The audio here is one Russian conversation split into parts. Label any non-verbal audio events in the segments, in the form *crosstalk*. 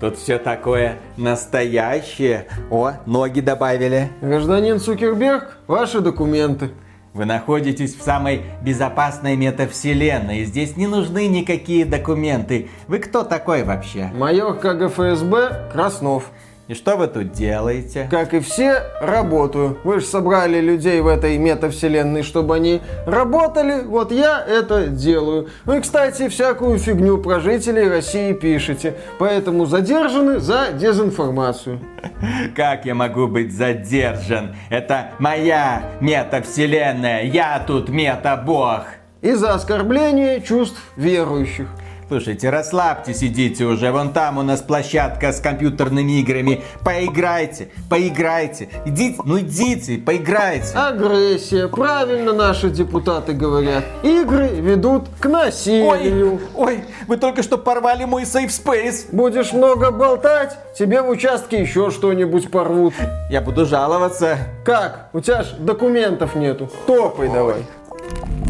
Тут все такое настоящее. О, ноги добавили. Гражданин Цукерберг, ваши документы. Вы находитесь в самой безопасной метавселенной. Здесь не нужны никакие документы. Вы кто такой вообще? Майор КГФСБ Краснов. И что вы тут делаете? Как и все, работаю. Вы же собрали людей в этой метавселенной, чтобы они работали. Вот я это делаю. Ну и, кстати, всякую фигню про жителей России пишете. Поэтому задержаны за дезинформацию. *laughs* Как я могу быть задержан? Это моя метавселенная. Я тут мета-бог. И за оскорбление чувств верующих. Слушайте, расслабьтесь, идите уже. Вон там у нас площадка с компьютерными играми. Поиграйте, поиграйте. Идите, ну идите, поиграйте. Агрессия. Правильно наши депутаты говорят. Игры ведут к насилию. Ой, ой, вы только что порвали мой safe space. Будешь много болтать, тебе в участке еще что-нибудь порвут. Я буду жаловаться. Как? У тебя ж документов нету. Топай ой. давай.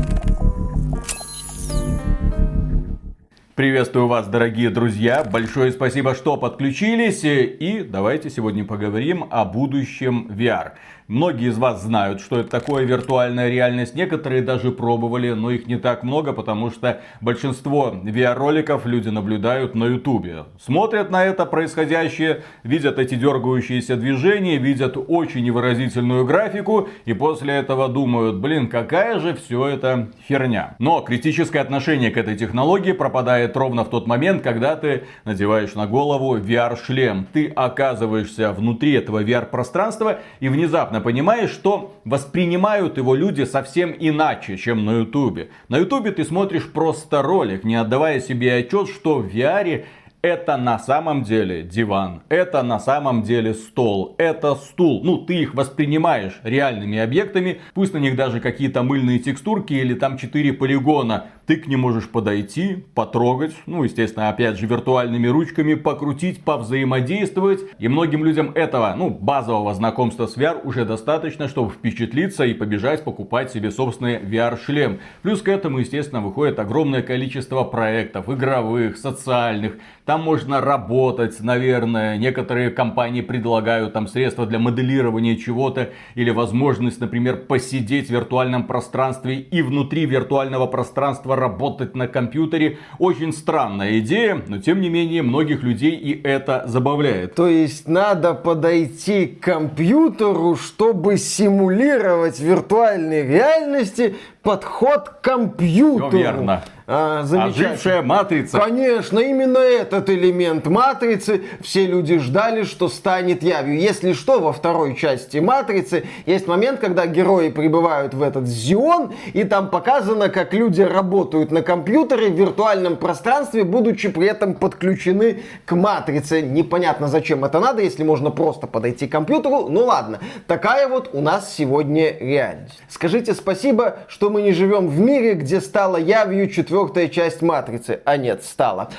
Приветствую вас, дорогие друзья. Большое спасибо, что подключились. И давайте сегодня поговорим о будущем VR. Многие из вас знают, что это такое виртуальная реальность. Некоторые даже пробовали, но их не так много, потому что большинство VR-роликов люди наблюдают на YouTube. Смотрят на это происходящее, видят эти дергающиеся движения, видят очень невыразительную графику и после этого думают, блин, какая же все это херня. Но критическое отношение к этой технологии пропадает ровно в тот момент, когда ты надеваешь на голову VR-шлем. Ты оказываешься внутри этого VR-пространства и внезапно понимаешь, что воспринимают его люди совсем иначе, чем на ютубе. На ютубе ты смотришь просто ролик, не отдавая себе отчет, что в VR это на самом деле диван, это на самом деле стол, это стул. Ну, ты их воспринимаешь реальными объектами, пусть на них даже какие-то мыльные текстурки или там 4 полигона. Ты к ним можешь подойти, потрогать, ну, естественно, опять же, виртуальными ручками, покрутить, повзаимодействовать. И многим людям этого, ну, базового знакомства с VR уже достаточно, чтобы впечатлиться и побежать покупать себе собственный VR-шлем. Плюс к этому, естественно, выходит огромное количество проектов, игровых, социальных, там можно работать, наверное. Некоторые компании предлагают там средства для моделирования чего-то. Или возможность, например, посидеть в виртуальном пространстве и внутри виртуального пространства работать на компьютере. Очень странная идея, но тем не менее многих людей и это забавляет. То есть надо подойти к компьютеру, чтобы симулировать в виртуальной реальности подход к компьютеру. Все верно. А, Ожившая матрица. Конечно, именно этот элемент матрицы все люди ждали, что станет явью. Если что, во второй части матрицы есть момент, когда герои прибывают в этот зион, и там показано, как люди работают на компьютере в виртуальном пространстве, будучи при этом подключены к матрице. Непонятно, зачем это надо, если можно просто подойти к компьютеру. Ну ладно, такая вот у нас сегодня реальность. Скажите спасибо, что мы не живем в мире, где стала явью четвертая часть Матрицы. А нет, стала.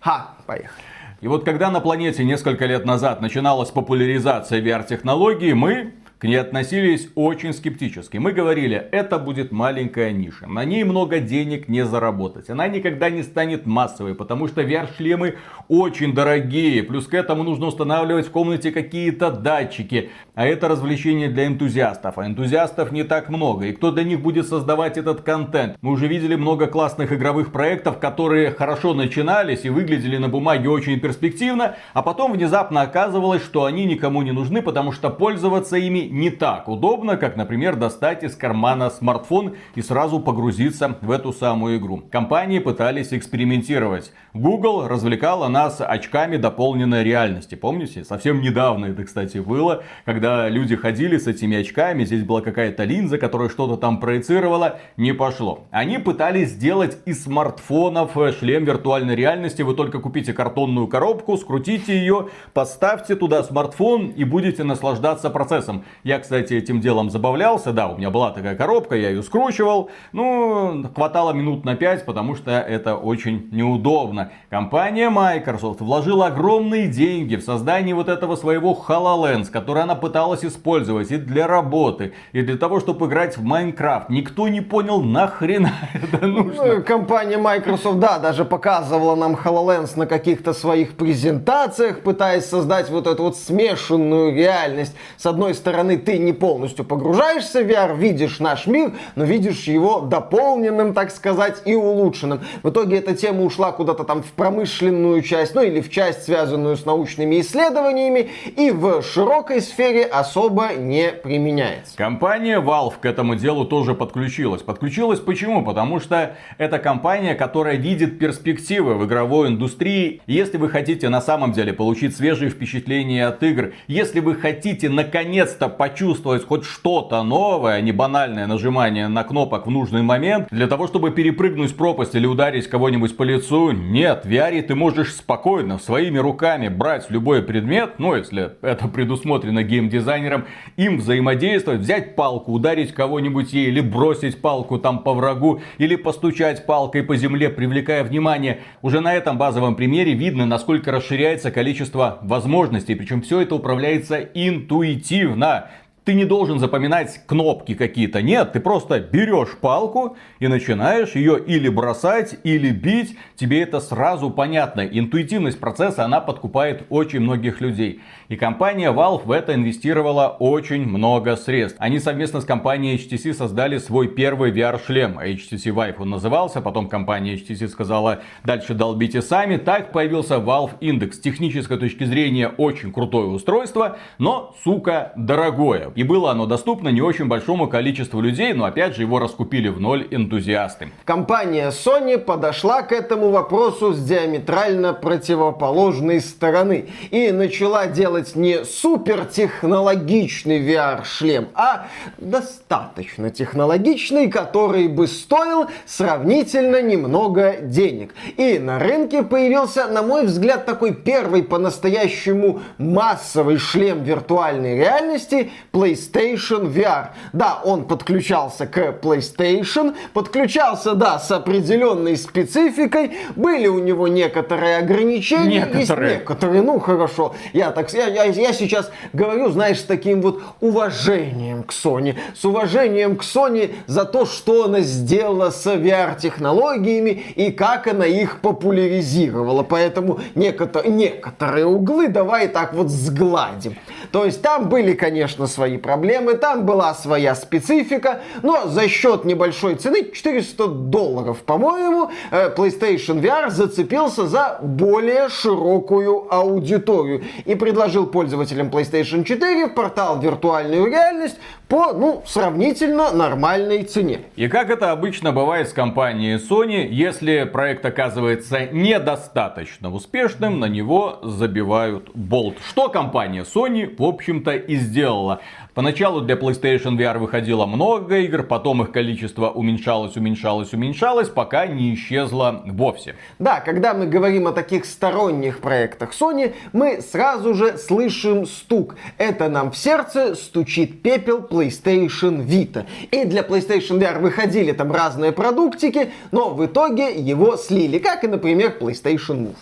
Ха, поехали. И вот когда на планете несколько лет назад начиналась популяризация VR-технологий, мы к ней относились очень скептически. Мы говорили, это будет маленькая ниша, на ней много денег не заработать. Она никогда не станет массовой, потому что VR-шлемы очень дорогие. Плюс к этому нужно устанавливать в комнате какие-то датчики. А это развлечение для энтузиастов. А энтузиастов не так много. И кто для них будет создавать этот контент? Мы уже видели много классных игровых проектов, которые хорошо начинались и выглядели на бумаге очень перспективно. А потом внезапно оказывалось, что они никому не нужны, потому что пользоваться ими не так удобно, как, например, достать из кармана смартфон и сразу погрузиться в эту самую игру. Компании пытались экспериментировать. Google развлекала нас очками дополненной реальности. Помните? Совсем недавно это, кстати, было, когда люди ходили с этими очками, здесь была какая-то линза, которая что-то там проецировала, не пошло. Они пытались сделать из смартфонов шлем виртуальной реальности. Вы только купите картонную коробку, скрутите ее, поставьте туда смартфон и будете наслаждаться процессом. Я, кстати, этим делом забавлялся. Да, у меня была такая коробка, я ее скручивал. Ну, хватало минут на 5, потому что это очень неудобно. Компания Microsoft вложила огромные деньги в создание вот этого своего HoloLens, который она пыталась использовать и для работы, и для того, чтобы играть в Майнкрафт. Никто не понял, нахрена *laughs* это нужно. Ну, компания Microsoft, да, даже показывала нам HoloLens на каких-то своих презентациях, пытаясь создать вот эту вот смешанную реальность. С одной стороны, ты не полностью погружаешься в VR, видишь наш мир, но видишь его дополненным, так сказать, и улучшенным. В итоге эта тема ушла куда-то там в промышленную часть, ну или в часть, связанную с научными исследованиями, и в широкой сфере особо не применяется. Компания Valve к этому делу тоже подключилась. Подключилась почему? Потому что это компания, которая видит перспективы в игровой индустрии. Если вы хотите на самом деле получить свежие впечатления от игр, если вы хотите наконец-то почувствовать хоть что-то новое, а не банальное нажимание на кнопок в нужный момент, для того, чтобы перепрыгнуть пропасть или ударить кого-нибудь по лицу, нет, в VR ты можешь спокойно своими руками брать любой предмет, ну если это предусмотрено геймдизайнером, им взаимодействовать, взять палку, ударить кого-нибудь ей или бросить палку там по врагу, или постучать палкой по земле, привлекая внимание. Уже на этом базовом примере видно, насколько расширяется количество возможностей, причем все это управляется интуитивно. Ты не должен запоминать кнопки какие-то. Нет, ты просто берешь палку и начинаешь ее или бросать, или бить. Тебе это сразу понятно. Интуитивность процесса, она подкупает очень многих людей. И компания Valve в это инвестировала очень много средств. Они совместно с компанией HTC создали свой первый VR-шлем. HTC Vive он назывался. Потом компания HTC сказала, дальше долбите сами. Так появился Valve Index. С технической точки зрения очень крутое устройство, но, сука, дорогое. И было оно доступно не очень большому количеству людей, но опять же его раскупили в ноль энтузиасты. Компания Sony подошла к этому вопросу с диаметрально противоположной стороны и начала делать не супертехнологичный VR-шлем, а достаточно технологичный, который бы стоил сравнительно немного денег. И на рынке появился, на мой взгляд, такой первый по-настоящему массовый шлем виртуальной реальности PlayStation VR. Да, он подключался к PlayStation, подключался, да, с определенной спецификой, были у него некоторые ограничения. Некоторые. Некоторые, ну хорошо. Я так, я, я, я сейчас говорю, знаешь, с таким вот уважением к Sony, с уважением к Sony за то, что она сделала с VR-технологиями и как она их популяризировала. Поэтому некоторые, некоторые углы давай так вот сгладим. То есть там были, конечно, свои проблемы, там была своя специфика, но за счет небольшой цены, 400 долларов, по-моему, э, PlayStation VR зацепился за более широкую аудиторию и предложил пользователям PlayStation 4 портал виртуальную реальность по, ну, сравнительно нормальной цене. И как это обычно бывает с компанией Sony, если проект оказывается недостаточно успешным, на него забивают болт. Что компания Sony, в общем-то, и сделала. Поначалу для PlayStation VR выходило много игр, потом их количество уменьшалось, уменьшалось, уменьшалось, пока не исчезло вовсе. Да, когда мы говорим о таких сторонних проектах Sony, мы сразу же слышим стук. Это нам в сердце стучит пепел PlayStation Vita. И для PlayStation VR выходили там разные продуктики, но в итоге его слили, как и, например, PlayStation Move.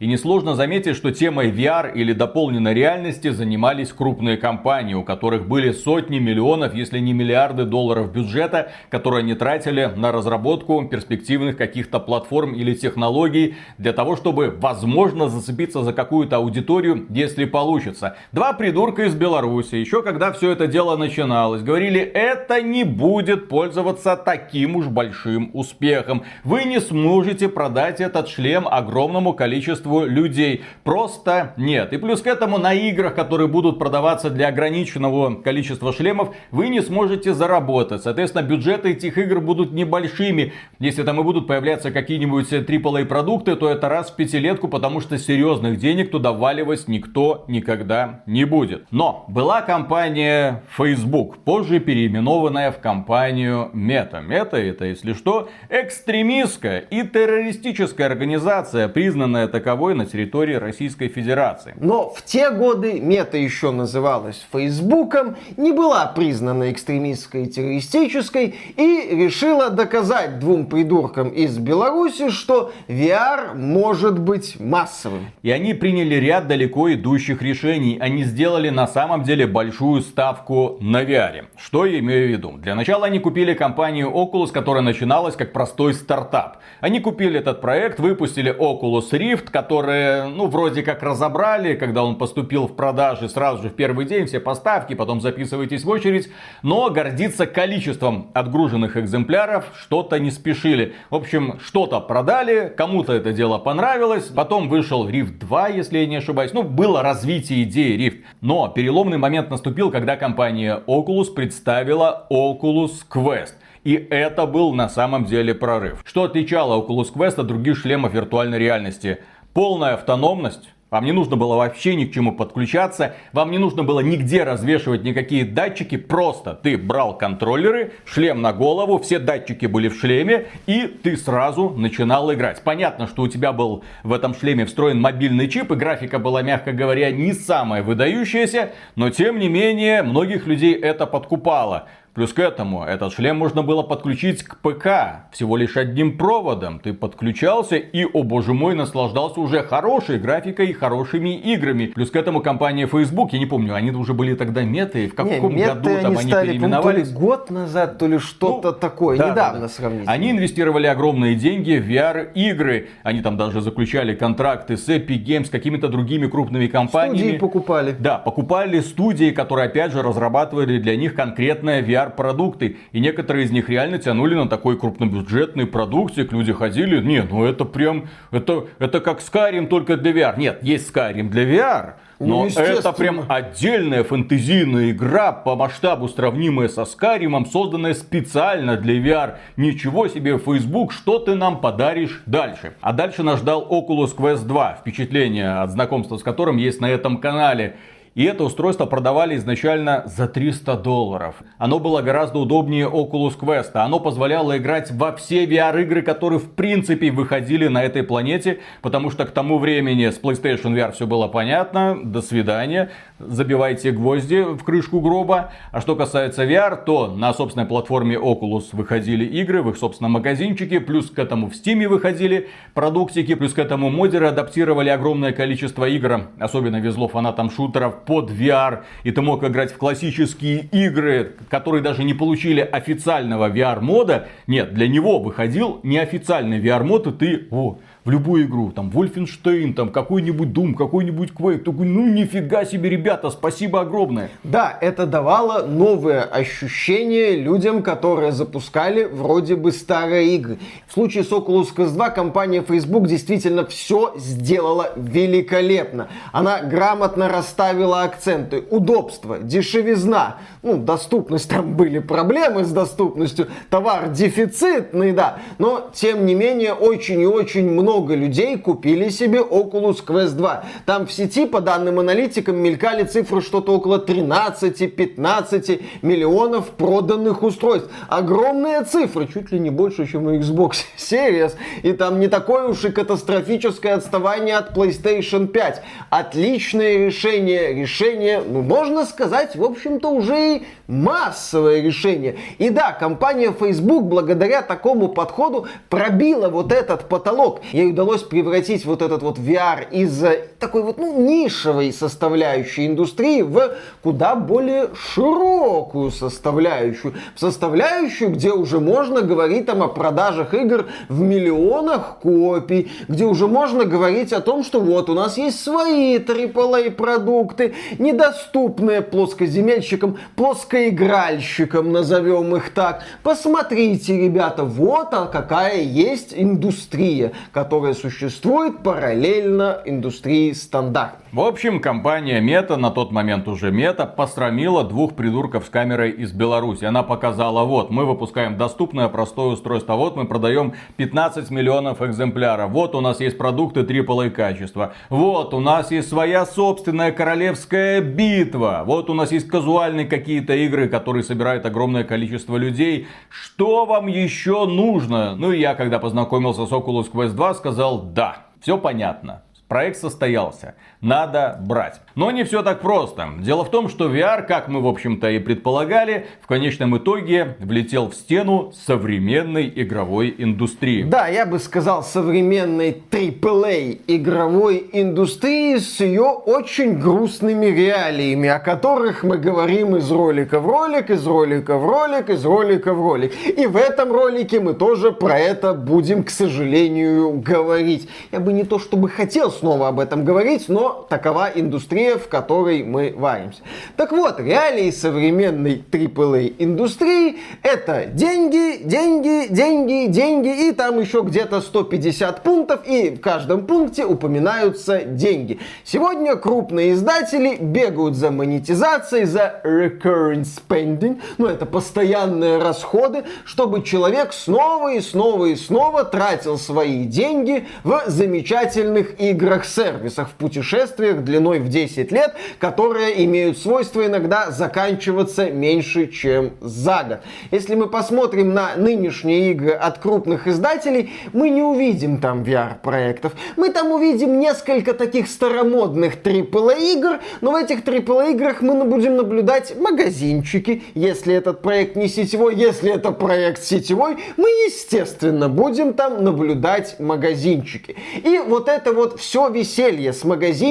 И несложно заметить, что темой VR или дополненной реальности занимались крупные компании, у которых были сотни миллионов, если не миллиарды долларов бюджета, которые они тратили на разработку перспективных каких-то платформ или технологий для того, чтобы, возможно, зацепиться за какую-то аудиторию, если получится. Два придурка из Беларуси, еще когда все это дело начиналось, говорили, это не будет пользоваться таким уж большим успехом. Вы не сможете продать этот шлем огромному количеству количеству людей. Просто нет. И плюс к этому на играх, которые будут продаваться для ограниченного количества шлемов, вы не сможете заработать. Соответственно, бюджеты этих игр будут небольшими. Если там и будут появляться какие-нибудь AAA продукты, то это раз в пятилетку, потому что серьезных денег туда валивать никто никогда не будет. Но была компания Facebook, позже переименованная в компанию Meta. Meta это, если что, экстремистская и террористическая организация, признанная таковой таковой на территории Российской Федерации. Но в те годы мета еще называлась Фейсбуком, не была признана экстремистской и террористической и решила доказать двум придуркам из Беларуси, что VR может быть массовым. И они приняли ряд далеко идущих решений. Они сделали на самом деле большую ставку на VR. Что я имею в виду? Для начала они купили компанию Oculus, которая начиналась как простой стартап. Они купили этот проект, выпустили Oculus Rift, который, ну, вроде как разобрали, когда он поступил в продажи сразу же в первый день, все поставки, потом записывайтесь в очередь. Но гордиться количеством отгруженных экземпляров что-то не спешили. В общем, что-то продали, кому-то это дело понравилось, потом вышел Rift 2, если я не ошибаюсь. Ну, было развитие идеи Rift. Но переломный момент наступил, когда компания Oculus представила Oculus Quest. И это был на самом деле прорыв. Что отличало Oculus Quest от других шлемов виртуальной реальности? Полная автономность, вам не нужно было вообще ни к чему подключаться, вам не нужно было нигде развешивать никакие датчики, просто ты брал контроллеры, шлем на голову, все датчики были в шлеме, и ты сразу начинал играть. Понятно, что у тебя был в этом шлеме встроен мобильный чип, и графика была, мягко говоря, не самая выдающаяся, но тем не менее, многих людей это подкупало. Плюс к этому, этот шлем можно было подключить к ПК всего лишь одним проводом. Ты подключался и, о боже мой, наслаждался уже хорошей графикой и хорошими играми. Плюс к этому компания Facebook, я не помню, они уже были тогда меты, в каком не, году там они, они стали, переименовались? То ли год назад, то ли что-то ну, такое, да, недавно да, сравнительно. Они инвестировали огромные деньги в VR-игры. Они там даже заключали контракты с Epic Games, с какими-то другими крупными компаниями. Студии покупали. Да, покупали студии, которые опять же разрабатывали для них конкретное VR продукты. И некоторые из них реально тянули на такой крупнобюджетный продуктик. Люди ходили, не, ну это прям, это, это как Skyrim только для VR. Нет, есть Skyrim для VR. Но ну, это прям отдельная фэнтезийная игра по масштабу сравнимая со Скаримом, созданная специально для VR. Ничего себе, Facebook, что ты нам подаришь дальше? А дальше нас ждал Oculus Quest 2, впечатление от знакомства с которым есть на этом канале. И это устройство продавали изначально за 300 долларов. Оно было гораздо удобнее Oculus Quest. Оно позволяло играть во все VR-игры, которые в принципе выходили на этой планете. Потому что к тому времени с PlayStation VR все было понятно. До свидания. Забивайте гвозди в крышку гроба. А что касается VR, то на собственной платформе Oculus выходили игры в их собственном магазинчике. Плюс к этому в Steam выходили продуктики. Плюс к этому модеры адаптировали огромное количество игр. Особенно везло фанатам шутеров под VR, и ты мог играть в классические игры, которые даже не получили официального VR-мода. Нет, для него выходил неофициальный VR-мод, и ты, о, в любую игру, там, Wolfenstein, там, какой-нибудь Doom, какой-нибудь Quake, такой, ну, нифига себе, ребята, спасибо огромное. Да, это давало новые ощущения людям, которые запускали вроде бы старые игры. В случае с Oculus Quest 2 компания Facebook действительно все сделала великолепно. Она грамотно расставила акценты. Удобство, дешевизна, ну, доступность, там были проблемы с доступностью, товар дефицитный, да, но, тем не менее, очень и очень много много людей купили себе Oculus Quest 2. Там в сети, по данным аналитикам, мелькали цифры что-то около 13-15 миллионов проданных устройств. Огромные цифры, чуть ли не больше, чем у Xbox *laughs* Series. И там не такое уж и катастрофическое отставание от PlayStation 5. Отличное решение. Решение, ну, можно сказать, в общем-то, уже и массовое решение. И да, компания Facebook благодаря такому подходу пробила вот этот потолок. Ей удалось превратить вот этот вот VR из такой вот, ну, нишевой составляющей индустрии в куда более широкую составляющую. В составляющую, где уже можно говорить там о продажах игр в миллионах копий, где уже можно говорить о том, что вот у нас есть свои AAA продукты, недоступные плоскоземельщикам, плоскоигральщикам, назовем их так. Посмотрите, ребята, вот а какая есть индустрия, которая существует параллельно индустрии стандарт. В общем, компания Мета, на тот момент уже Мета, посрамила двух придурков с камерой из Беларуси. Она показала, вот, мы выпускаем доступное простое устройство, вот мы продаем 15 миллионов экземпляров, вот у нас есть продукты AAA качества, вот у нас есть своя собственная королевская битва, вот у нас есть казуальные какие-то игры, которые собирают огромное количество людей. Что вам еще нужно? Ну и я, когда познакомился с Oculus Quest 2, сказал, да, все понятно Проект состоялся. Надо брать. Но не все так просто. Дело в том, что VR, как мы, в общем-то, и предполагали, в конечном итоге влетел в стену современной игровой индустрии. Да, я бы сказал, современной AAA игровой индустрии с ее очень грустными реалиями, о которых мы говорим из ролика в ролик, из ролика в ролик, из ролика в ролик. И в этом ролике мы тоже про это будем, к сожалению, говорить. Я бы не то чтобы хотел снова об этом говорить, но такова индустрия, в которой мы варимся. Так вот, реалии современной AAA индустрии это деньги, деньги, деньги, деньги и там еще где-то 150 пунктов и в каждом пункте упоминаются деньги. Сегодня крупные издатели бегают за монетизацией, за recurring spending, ну это постоянные расходы, чтобы человек снова и снова и снова тратил свои деньги в замечательных играх-сервисах, в путешествиях длиной в 10 лет, которые имеют свойство иногда заканчиваться меньше, чем за год. Если мы посмотрим на нынешние игры от крупных издателей, мы не увидим там VR-проектов. Мы там увидим несколько таких старомодных AAA игр, но в этих AAA играх мы будем наблюдать магазинчики. Если этот проект не сетевой, если это проект сетевой, мы, естественно, будем там наблюдать магазинчики. И вот это вот все веселье с магазинчиками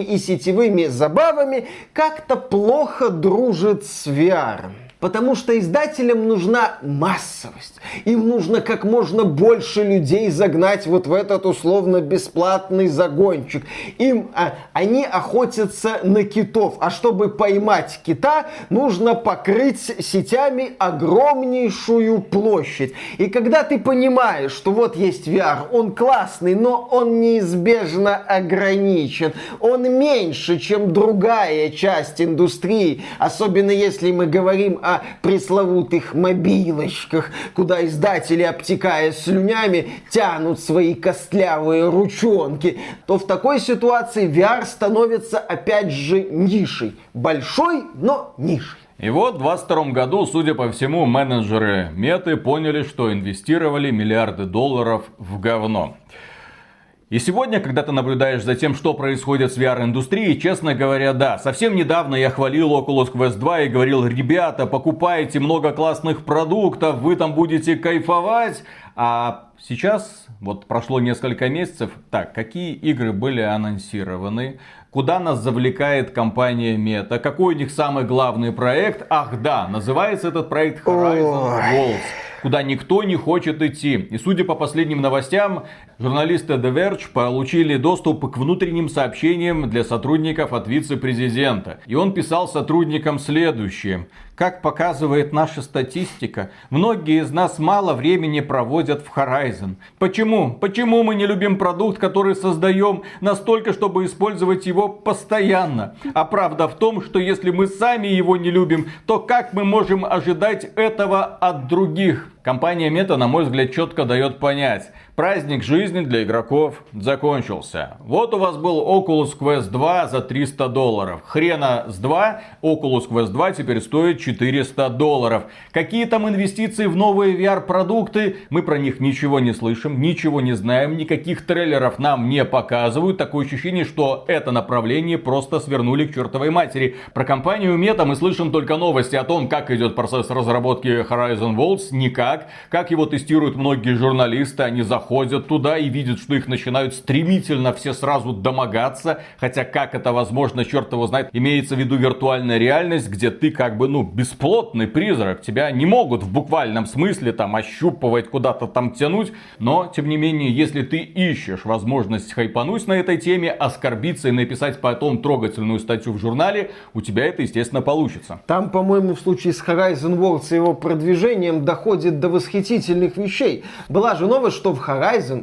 и сетевыми забавами как-то плохо дружит с VR. Потому что издателям нужна массовость. Им нужно как можно больше людей загнать вот в этот условно бесплатный загончик. Им а, они охотятся на китов. А чтобы поймать кита, нужно покрыть сетями огромнейшую площадь. И когда ты понимаешь, что вот есть VR, он классный, но он неизбежно ограничен. Он меньше, чем другая часть индустрии. Особенно если мы говорим о пресловутых мобилочках, куда издатели, обтекая слюнями, тянут свои костлявые ручонки, то в такой ситуации VR становится опять же нишей. Большой, но нишей. И вот в 2022 году, судя по всему, менеджеры Меты поняли, что инвестировали миллиарды долларов в говно. И сегодня, когда ты наблюдаешь за тем, что происходит с VR-индустрией, честно говоря, да, совсем недавно я хвалил Oculus Quest 2 и говорил, ребята, покупайте много классных продуктов, вы там будете кайфовать. А сейчас, вот прошло несколько месяцев, так, какие игры были анонсированы, куда нас завлекает компания Meta, какой у них самый главный проект, ах да, называется этот проект Horizon Worlds куда никто не хочет идти. И судя по последним новостям, журналисты The Verge получили доступ к внутренним сообщениям для сотрудников от вице-президента. И он писал сотрудникам следующее. Как показывает наша статистика, многие из нас мало времени проводят в Horizon. Почему? Почему мы не любим продукт, который создаем настолько, чтобы использовать его постоянно? А правда в том, что если мы сами его не любим, то как мы можем ожидать этого от других? Компания Meta, на мой взгляд, четко дает понять, праздник жизни для игроков закончился. Вот у вас был Oculus Quest 2 за 300 долларов. Хрена с 2, Oculus Quest 2 теперь стоит 400 долларов. Какие там инвестиции в новые VR-продукты, мы про них ничего не слышим, ничего не знаем, никаких трейлеров нам не показывают. Такое ощущение, что это направление просто свернули к чертовой матери. Про компанию Meta мы слышим только новости о том, как идет процесс разработки Horizon Worlds, никак как его тестируют многие журналисты, они заходят туда и видят, что их начинают стремительно все сразу домогаться, хотя как это возможно, черт его знает, имеется в виду виртуальная реальность, где ты как бы, ну, бесплотный призрак, тебя не могут в буквальном смысле там ощупывать, куда-то там тянуть, но, тем не менее, если ты ищешь возможность хайпануть на этой теме, оскорбиться и написать потом трогательную статью в журнале, у тебя это, естественно, получится. Там, по-моему, в случае с Horizon Worlds и его продвижением доходит до восхитительных вещей. Была же новость, что в Horizon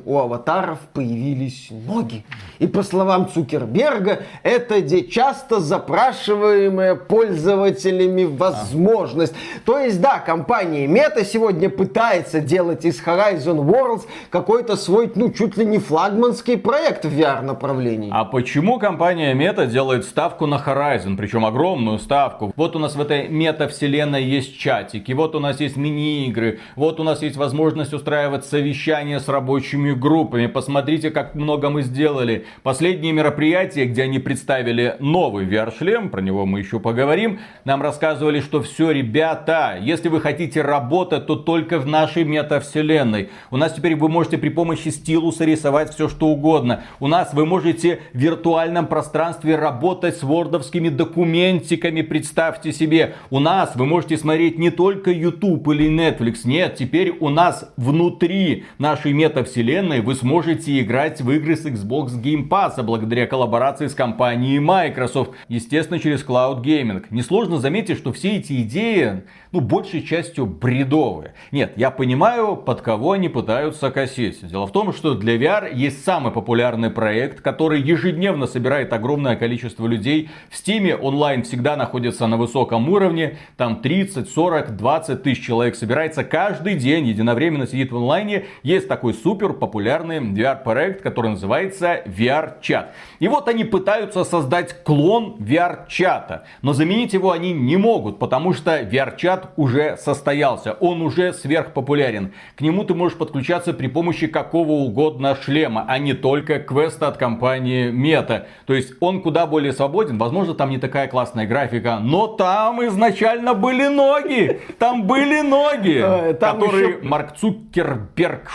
у аватаров появились ноги. И по словам Цукерберга, это где часто запрашиваемая пользователями возможность. А. То есть, да, компания Meta сегодня пытается делать из Horizon Worlds какой-то свой, ну, чуть ли не флагманский проект в VR-направлении. А почему компания Meta делает ставку на Horizon, причем огромную ставку? Вот у нас в этой мета-вселенной есть чатики, вот у нас есть мини-игры, вот у нас есть возможность устраивать совещания с рабочими группами. Посмотрите, как много мы сделали. Последнее мероприятие, где они представили новый VR-шлем, про него мы еще поговорим, нам рассказывали, что все, ребята, если вы хотите работать, то только в нашей метавселенной. У нас теперь вы можете при помощи стилуса рисовать все, что угодно. У нас вы можете в виртуальном пространстве работать с вордовскими документиками, представьте себе. У нас вы можете смотреть не только YouTube или Netflix, нет, теперь у нас внутри нашей метавселенной вы сможете играть в игры с Xbox Game Pass, а благодаря коллаборации с компанией Microsoft, естественно, через Cloud Gaming. Несложно заметить, что все эти идеи, ну, большей частью бредовые. Нет, я понимаю, под кого они пытаются косить. Дело в том, что для VR есть самый популярный проект, который ежедневно собирает огромное количество людей. В Steam онлайн всегда находится на высоком уровне. Там 30, 40, 20 тысяч человек собирается каждый день, единовременно сидит в онлайне. Есть такой супер популярный VR-проект, который называется VR-чат. И вот они пытаются создать клон VR-чата. Но заменить его они не могут, потому что VR-чат уже состоялся. Он уже сверхпопулярен. К нему ты можешь подключаться при помощи какого угодно шлема, а не только квеста от компании Meta. То есть он куда более свободен. Возможно, там не такая классная графика, но там изначально были ноги. Там были ноги, э, которые Марк Цукерберг,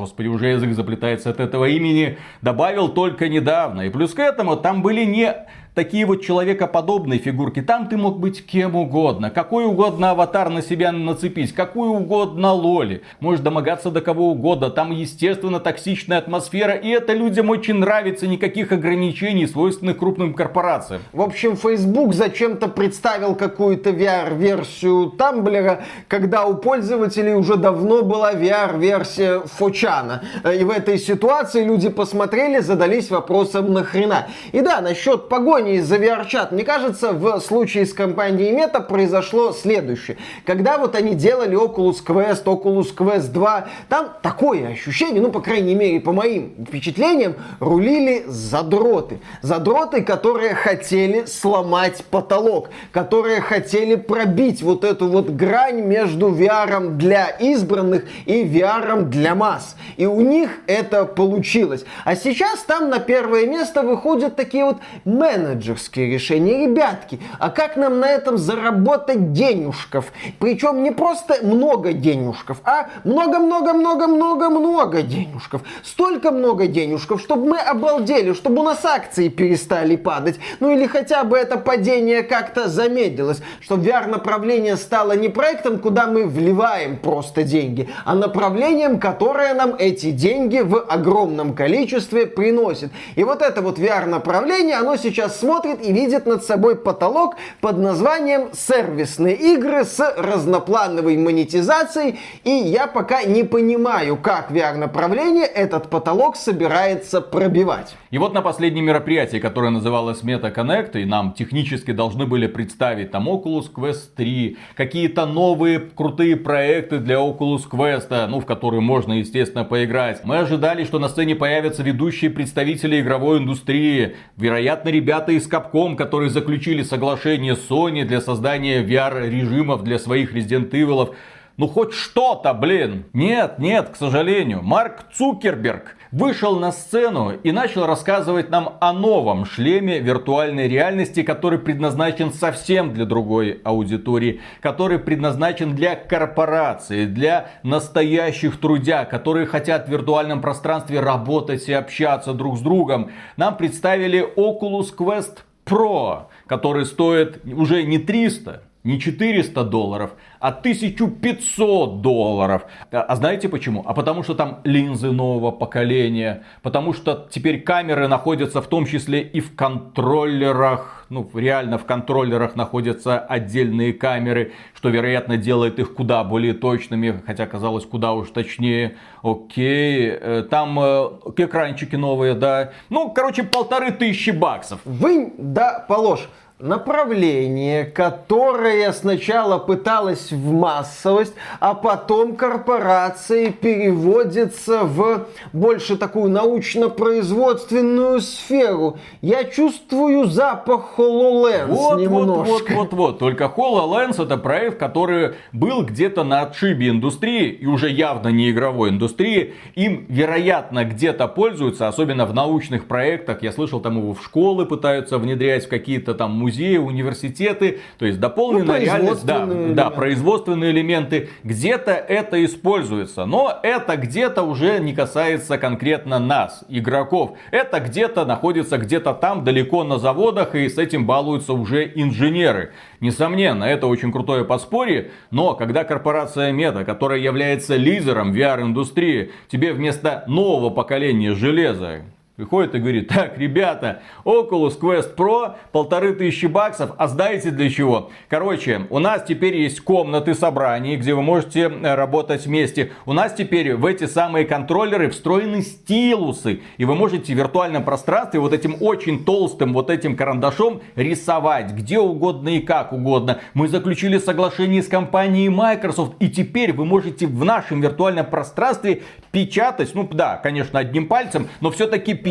господи, уже язык заплетается от этого имени, добавил только недавно. И плюс к этому там были не такие вот человекоподобные фигурки. Там ты мог быть кем угодно. Какой угодно аватар на себя нацепить. Какую угодно лоли. Можешь домогаться до кого угодно. Там, естественно, токсичная атмосфера. И это людям очень нравится. Никаких ограничений, свойственных крупным корпорациям. В общем, Facebook зачем-то представил какую-то VR-версию Тамблера, когда у пользователей уже давно была VR-версия Фочана. И в этой ситуации люди посмотрели, задались вопросом нахрена. И да, насчет погоды погони из-за VR-чат. Мне кажется, в случае с компанией Meta произошло следующее. Когда вот они делали Oculus Quest, Oculus Quest 2, там такое ощущение, ну, по крайней мере, по моим впечатлениям, рулили задроты. Задроты, которые хотели сломать потолок, которые хотели пробить вот эту вот грань между VR для избранных и VR для масс. И у них это получилось. А сейчас там на первое место выходят такие вот менеджеры, менеджерские решения. Ребятки, а как нам на этом заработать денежков? Причем не просто много денежков, а много-много-много-много-много денежков. Столько много денежков, чтобы мы обалдели, чтобы у нас акции перестали падать. Ну или хотя бы это падение как-то замедлилось. Чтобы VR-направление стало не проектом, куда мы вливаем просто деньги, а направлением, которое нам эти деньги в огромном количестве приносит. И вот это вот VR-направление, оно сейчас смотрит и видит над собой потолок под названием сервисные игры с разноплановой монетизацией. И я пока не понимаю, как VR-направление этот потолок собирается пробивать. И вот на последнем мероприятии, которое называлось Meta Connect, и нам технически должны были представить там Oculus Quest 3, какие-то новые крутые проекты для Oculus Quest, ну, в которые можно, естественно, поиграть. Мы ожидали, что на сцене появятся ведущие представители игровой индустрии, вероятно, ребята из Capcom, которые заключили соглашение с Sony для создания VR-режимов для своих Resident Evil. Ну хоть что-то, блин. Нет, нет, к сожалению. Марк Цукерберг вышел на сцену и начал рассказывать нам о новом шлеме виртуальной реальности, который предназначен совсем для другой аудитории, который предназначен для корпораций, для настоящих трудя, которые хотят в виртуальном пространстве работать и общаться друг с другом. Нам представили Oculus Quest Pro, который стоит уже не 300, не 400 долларов, а 1500 долларов. А знаете почему? А потому что там линзы нового поколения. Потому что теперь камеры находятся в том числе и в контроллерах. Ну, реально в контроллерах находятся отдельные камеры, что, вероятно, делает их куда более точными, хотя казалось куда уж точнее. Окей, э, там э, экранчики новые, да. Ну, короче, полторы тысячи баксов. Вынь да положь. Направление, которое сначала пыталось в массовость, а потом корпорации переводится в больше такую научно-производственную сферу. Я чувствую запах HoloLens вот, немножко. Вот, вот, вот, вот. Только HoloLens это проект, который был где-то на отшибе индустрии и уже явно не игровой индустрии. Им, вероятно, где-то пользуются, особенно в научных проектах. Я слышал, там его в школы пытаются внедрять в какие-то там музеи, университеты, то есть дополненная ну, реальность, да, да, производственные элементы, где-то это используется, но это где-то уже не касается конкретно нас, игроков, это где-то находится где-то там далеко на заводах и с этим балуются уже инженеры. Несомненно, это очень крутое подспорье, но когда корпорация Meta, которая является лидером VR-индустрии, тебе вместо нового поколения железа Приходит и говорит, так, ребята, Oculus Quest Pro, полторы тысячи баксов, а знаете для чего? Короче, у нас теперь есть комнаты собраний, где вы можете э, работать вместе. У нас теперь в эти самые контроллеры встроены стилусы. И вы можете в виртуальном пространстве вот этим очень толстым вот этим карандашом рисовать где угодно и как угодно. Мы заключили соглашение с компанией Microsoft. И теперь вы можете в нашем виртуальном пространстве печатать, ну да, конечно, одним пальцем, но все-таки печатать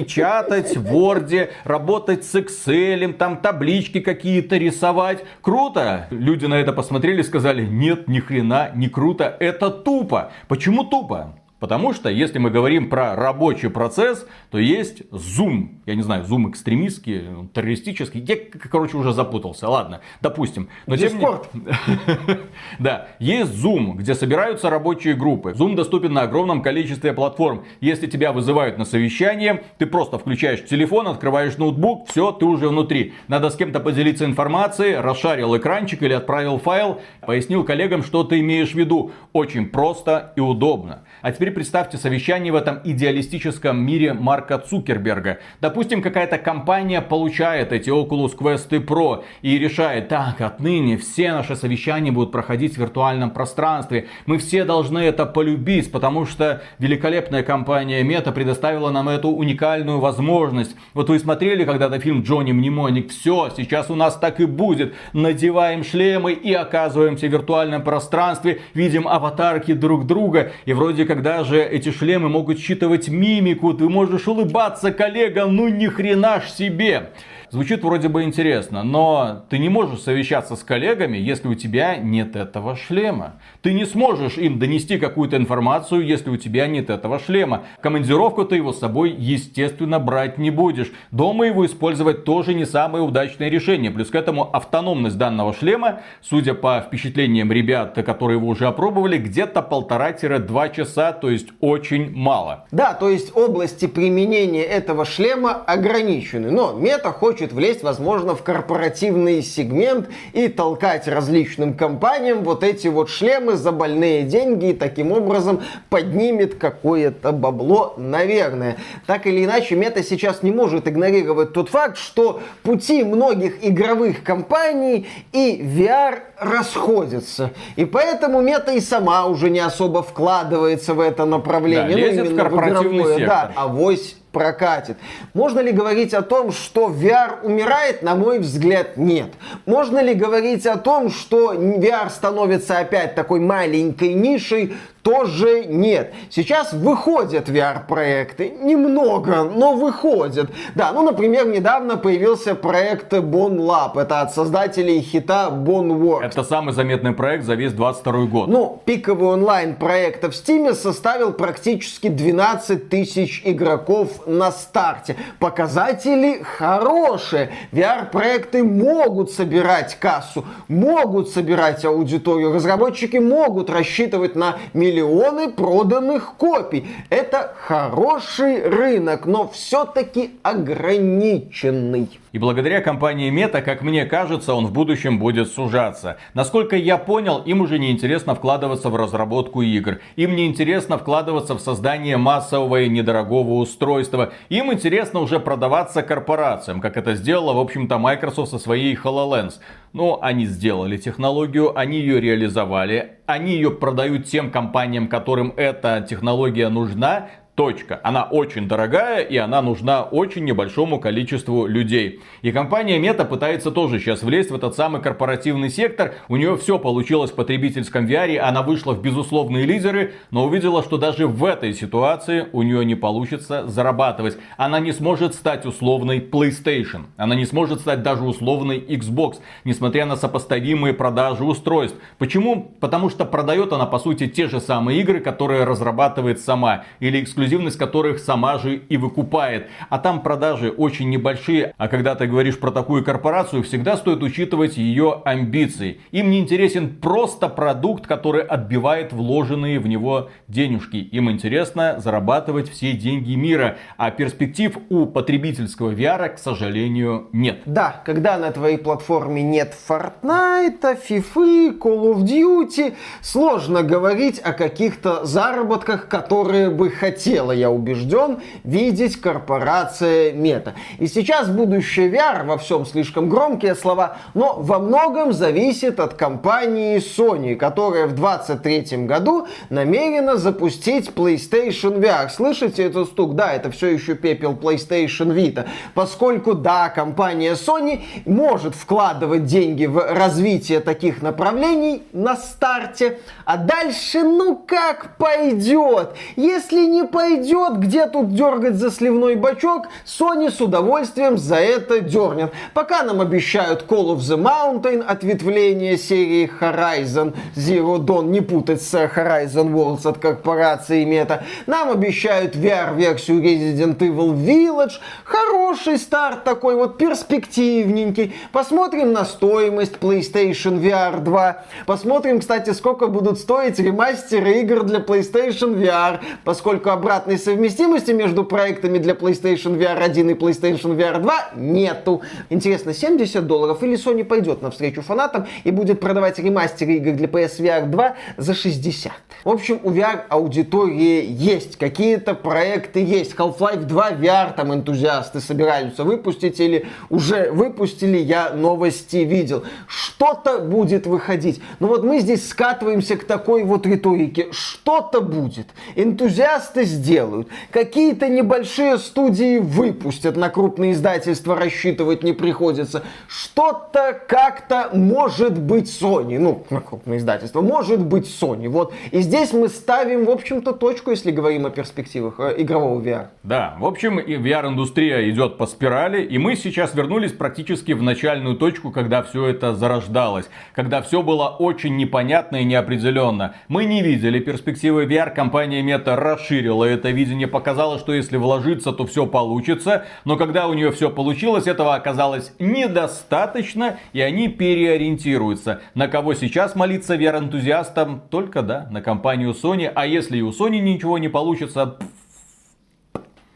в Word, работать с Excel, там таблички какие-то рисовать. Круто! Люди на это посмотрели и сказали, нет, ни хрена не круто, это тупо. Почему тупо? Потому что, если мы говорим про рабочий процесс, то есть Zoom. Я не знаю, Zoom экстремистский, террористический. Я, короче, уже запутался. Ладно, допустим. Но тем не... *laughs* Да, есть Zoom, где собираются рабочие группы. Zoom доступен на огромном количестве платформ. Если тебя вызывают на совещание, ты просто включаешь телефон, открываешь ноутбук, все, ты уже внутри. Надо с кем-то поделиться информацией, расшарил экранчик или отправил файл, пояснил коллегам, что ты имеешь в виду. Очень просто и удобно. А теперь представьте совещание в этом идеалистическом мире Марка Цукерберга. Допустим, какая-то компания получает эти Oculus Quest Pro и решает, так, отныне все наши совещания будут проходить в виртуальном пространстве. Мы все должны это полюбить, потому что великолепная компания Meta предоставила нам эту уникальную возможность. Вот вы смотрели когда-то фильм Джонни Мнемоник? Все, сейчас у нас так и будет. Надеваем шлемы и оказываемся в виртуальном пространстве, видим аватарки друг друга и вроде когда же эти шлемы могут считывать мимику, ты можешь улыбаться коллегам, ну ни хрена ж себе. Звучит вроде бы интересно, но ты не можешь совещаться с коллегами, если у тебя нет этого шлема. Ты не сможешь им донести какую-то информацию, если у тебя нет этого шлема. Командировку ты его с собой, естественно, брать не будешь. Дома его использовать тоже не самое удачное решение. Плюс к этому автономность данного шлема, судя по впечатлениям ребят, которые его уже опробовали, где-то полтора-два часа, то есть очень мало. Да, то есть области применения этого шлема ограничены. Но мета хочет влезть, возможно, в корпоративный сегмент и толкать различным компаниям вот эти вот шлемы за больные деньги и таким образом поднимет какое-то бабло, наверное. Так или иначе, мета сейчас не может игнорировать тот факт, что пути многих игровых компаний и VR расходятся. И поэтому мета и сама уже не особо вкладывается в это направление. Да, лезет ну, в корпоративный в игровое, сектор. Да, авось прокатит. Можно ли говорить о том, что VR умирает? На мой взгляд, нет. Можно ли говорить о том, что VR становится опять такой маленькой нишей? Тоже нет. Сейчас выходят VR-проекты, немного, но выходят. Да, ну, например, недавно появился проект Bon Lab, это от создателей хита Boneworks. Это самый заметный проект за весь 22 год. Ну, пиковый онлайн проекта в Steam составил практически 12 тысяч игроков на старте. Показатели хорошие. VR-проекты могут собирать кассу, могут собирать аудиторию. Разработчики могут рассчитывать на миллион миллионы проданных копий. Это хороший рынок, но все-таки ограниченный. И благодаря компании Meta, как мне кажется, он в будущем будет сужаться. Насколько я понял, им уже не интересно вкладываться в разработку игр. Им не интересно вкладываться в создание массового и недорогого устройства. Им интересно уже продаваться корпорациям, как это сделала, в общем-то, Microsoft со своей HoloLens. Но они сделали технологию, они ее реализовали, они ее продают тем компаниям, которым эта технология нужна, Точка. Она очень дорогая и она нужна очень небольшому количеству людей. И компания Meta пытается тоже сейчас влезть в этот самый корпоративный сектор. У нее все получилось в потребительском VR, она вышла в безусловные лидеры, но увидела, что даже в этой ситуации у нее не получится зарабатывать. Она не сможет стать условной PlayStation. Она не сможет стать даже условной Xbox, несмотря на сопоставимые продажи устройств. Почему? Потому что продает она по сути те же самые игры, которые разрабатывает сама. Или эксклюзивные эксклюзивность которых сама же и выкупает. А там продажи очень небольшие. А когда ты говоришь про такую корпорацию, всегда стоит учитывать ее амбиции. Им не интересен просто продукт, который отбивает вложенные в него денежки. Им интересно зарабатывать все деньги мира. А перспектив у потребительского VR, к сожалению, нет. Да, когда на твоей платформе нет Fortnite, FIFA, Call of Duty, сложно говорить о каких-то заработках, которые бы хотел хотела, я убежден, видеть корпорация Мета. И сейчас будущее VR, во всем слишком громкие слова, но во многом зависит от компании Sony, которая в 2023 году намерена запустить PlayStation VR. Слышите этот стук? Да, это все еще пепел PlayStation Vita. Поскольку, да, компания Sony может вкладывать деньги в развитие таких направлений на старте, а дальше, ну как пойдет. Если не пойдет, пойдет, где тут дергать за сливной бачок, Sony с удовольствием за это дернет. Пока нам обещают Call of the Mountain, ответвление серии Horizon Zero Dawn, не путать с Horizon Worlds от корпорации Meta. Нам обещают VR-версию Resident Evil Village. Хороший старт такой вот, перспективненький. Посмотрим на стоимость PlayStation VR 2. Посмотрим, кстати, сколько будут стоить ремастеры игр для PlayStation VR, поскольку обратно обратной совместимости между проектами для PlayStation VR 1 и PlayStation VR 2 нету. Интересно, 70 долларов или Sony пойдет навстречу фанатам и будет продавать ремастеры игр для PSVR 2 за 60? В общем, у VR аудитории есть, какие-то проекты есть. Half-Life 2 VR там энтузиасты собираются выпустить или уже выпустили, я новости видел. Что-то будет выходить. Но вот мы здесь скатываемся к такой вот риторике. Что-то будет. Энтузиасты сделают. Какие-то небольшие студии выпустят, на крупные издательства рассчитывать не приходится. Что-то как-то может быть Sony. Ну, на крупные издательства. Может быть Sony. Вот. И здесь мы ставим, в общем-то, точку, если говорим о перспективах э, игрового VR. Да, в общем, VR-индустрия идет по спирали, и мы сейчас вернулись практически в начальную точку, когда все это зарождалось. Когда все было очень непонятно и неопределенно. Мы не видели перспективы VR, компания Meta расширила это видение показало, что если вложиться, то все получится. Но когда у нее все получилось, этого оказалось недостаточно, и они переориентируются. На кого сейчас молиться VR-энтузиастам? Только, да, на компанию Sony. А если и у Sony ничего не получится,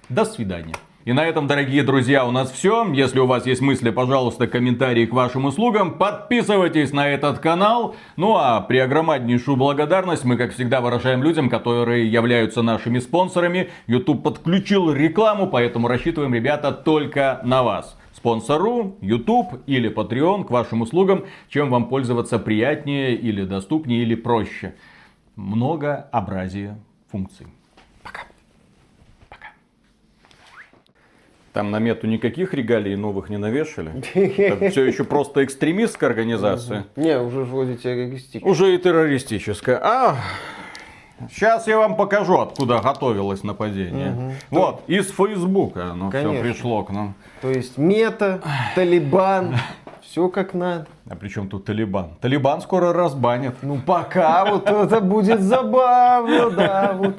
до свидания. И на этом, дорогие друзья, у нас все. Если у вас есть мысли, пожалуйста, комментарии к вашим услугам. Подписывайтесь на этот канал. Ну а при огромнейшую благодарность мы, как всегда, выражаем людям, которые являются нашими спонсорами. YouTube подключил рекламу, поэтому рассчитываем, ребята, только на вас спонсору, YouTube или Patreon к вашим услугам, чем вам пользоваться приятнее или доступнее или проще. Многообразие функций. Там на мету никаких регалий новых не навешали. Это *laughs* все еще просто экстремистская организация. Не, уже вроде террористическая. Уже и террористическая. А, Сейчас я вам покажу, откуда готовилось нападение. Угу. Вот, То... из Фейсбука оно Конечно. все пришло к нам. То есть мета, Талибан, все как надо. А при чем тут Талибан? Талибан скоро разбанят. Ну пока вот это будет забавно, да, вот.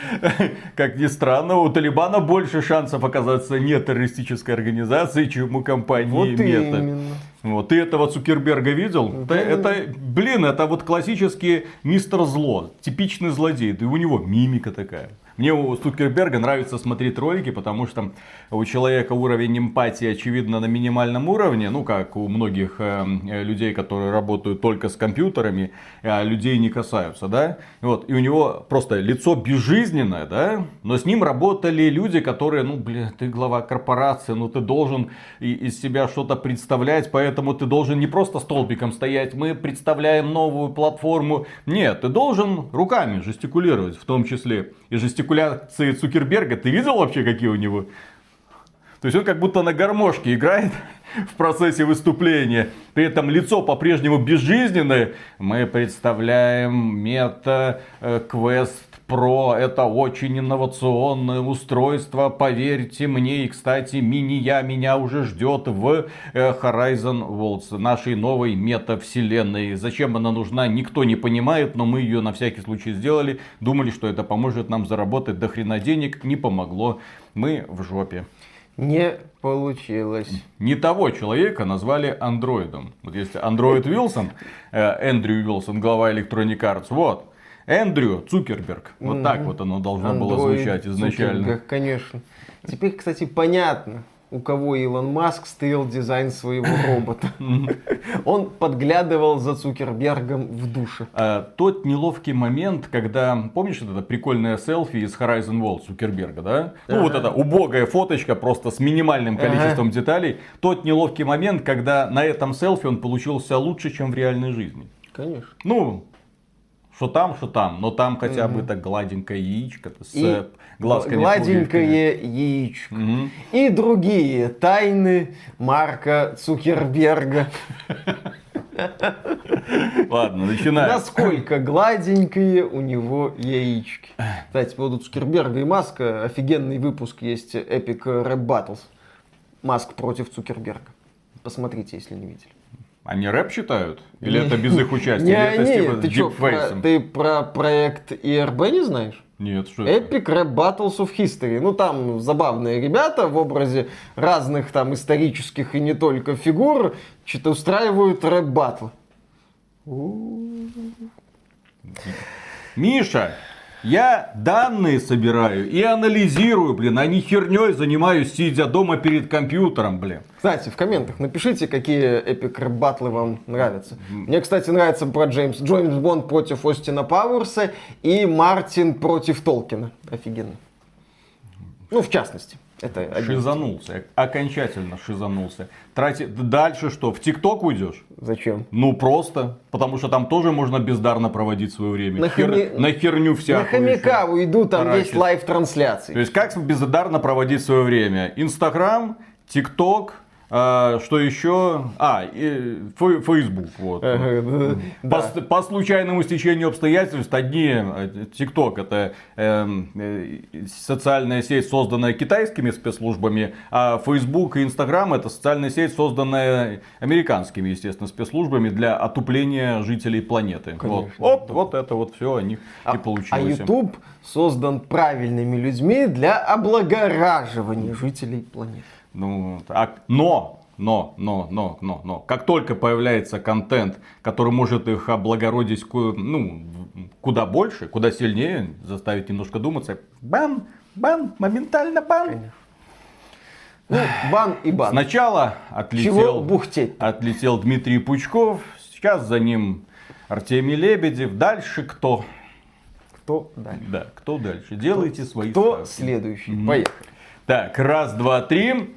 *laughs* Как ни странно, у Талибана больше шансов оказаться не террористической организацией, чем у компании вот Мета. Именно. Вот, ты этого Цукерберга видел? Это, это, блин, это вот классический мистер зло, типичный злодей. И у него мимика такая. Мне у Цукерберга нравится смотреть ролики, потому что у человека уровень эмпатии, очевидно, на минимальном уровне, ну, как у многих э, э людей, которые работают только с компьютерами, а людей не касаются, да, вот, и у него просто лицо безжизненное, да, но с ним работали люди, которые, ну, блин, ты глава корпорации, ну, ты должен из себя что-то представлять, поэтому ты должен не просто столбиком стоять, мы представляем новую платформу, нет, ты должен руками жестикулировать, в том числе и жестикулировать жестикуляции Цукерберга, ты видел вообще, какие у него? То есть он как будто на гармошке играет в процессе выступления. При этом лицо по-прежнему безжизненное. Мы представляем мета-квест Pro это очень инновационное устройство, поверьте мне. И, кстати, мини-я меня уже ждет в э, Horizon Worlds, нашей новой мета-вселенной. Зачем она нужна, никто не понимает, но мы ее на всякий случай сделали. Думали, что это поможет нам заработать до хрена денег. Не помогло. Мы в жопе. Не получилось. Не того человека назвали андроидом. Вот если андроид Вилсон, э, Эндрю Вилсон, глава Electronic Arts, вот, Эндрю Цукерберг. Вот так вот оно должно было звучать изначально. Цукерберг, конечно. Теперь, кстати, понятно, у кого Илон Маск стырил дизайн своего *coughs* робота. Он подглядывал за Цукербергом в душе. А, тот неловкий момент, когда, помнишь, это прикольное селфи из Horizon World Цукерберга, да? Ну, вот эта убогая фоточка просто с минимальным количеством деталей. Тот неловкий момент, когда на этом селфи он получился лучше, чем в реальной жизни. Конечно. Ну, что там, что там, но там хотя бы так гладенькое яичко с и глазками Гладенькое яичко. Угу. И другие тайны Марка Цукерберга. Ладно, начинаем. Насколько гладенькие у него яички. Кстати, по поводу Цукерберга и Маска офигенный выпуск есть Epic Rap Battles. Маск против Цукерберга. Посмотрите, если не видели. Они рэп читают? Или это без их участия? Или это не, ты что, ты про проект ERB не знаешь? Нет, что Epic это? Rap Battles of History. Ну, там забавные ребята в образе разных там исторических и не только фигур что-то устраивают рэп-баттл. Миша, я данные собираю и анализирую, блин, а не херней занимаюсь, сидя дома перед компьютером, блин. Кстати, в комментах напишите, какие epic батлы вам нравятся. Мне, кстати, нравится про Джеймс. Джеймс Бонд против Остина Пауэрса и Мартин против Толкина. Офигенно. Ну, в частности. Это шизанулся, окончательно шизанулся. Трати... Дальше что, в TikTok уйдешь? Зачем? Ну просто, потому что там тоже можно бездарно проводить свое время. На, Хер... хами... на херню всякую. На хомяка еще. уйду, там Таращить. есть лайв-трансляции. То есть как бездарно проводить свое время? Инстаграм, ТикТок, а, что еще? А, Facebook. Вот. Ага, да. по, по случайному стечению обстоятельств одни TikTok э, это эм, э, социальная сеть, созданная китайскими спецслужбами, а Facebook и Instagram это социальная сеть, созданная американскими, естественно, спецслужбами для отупления жителей планеты. Конечно, вот, да. вот, вот это вот все у них а, и получилось. А YouTube создан правильными людьми для облагораживания жителей планеты. Ну, а, но, но, но, но, но, но, как только появляется контент, который может их облагородить ну, куда больше, куда сильнее, заставить немножко думаться, бан, бан, моментально бан. Ну, бан и бан. Сначала отлетел, бухтеть отлетел Дмитрий Пучков, сейчас за ним Артемий Лебедев, дальше кто? Кто дальше? Да, кто дальше? Делайте кто, свои Кто ставки. следующий? Mm-hmm. Поехали. Так, раз, два, три.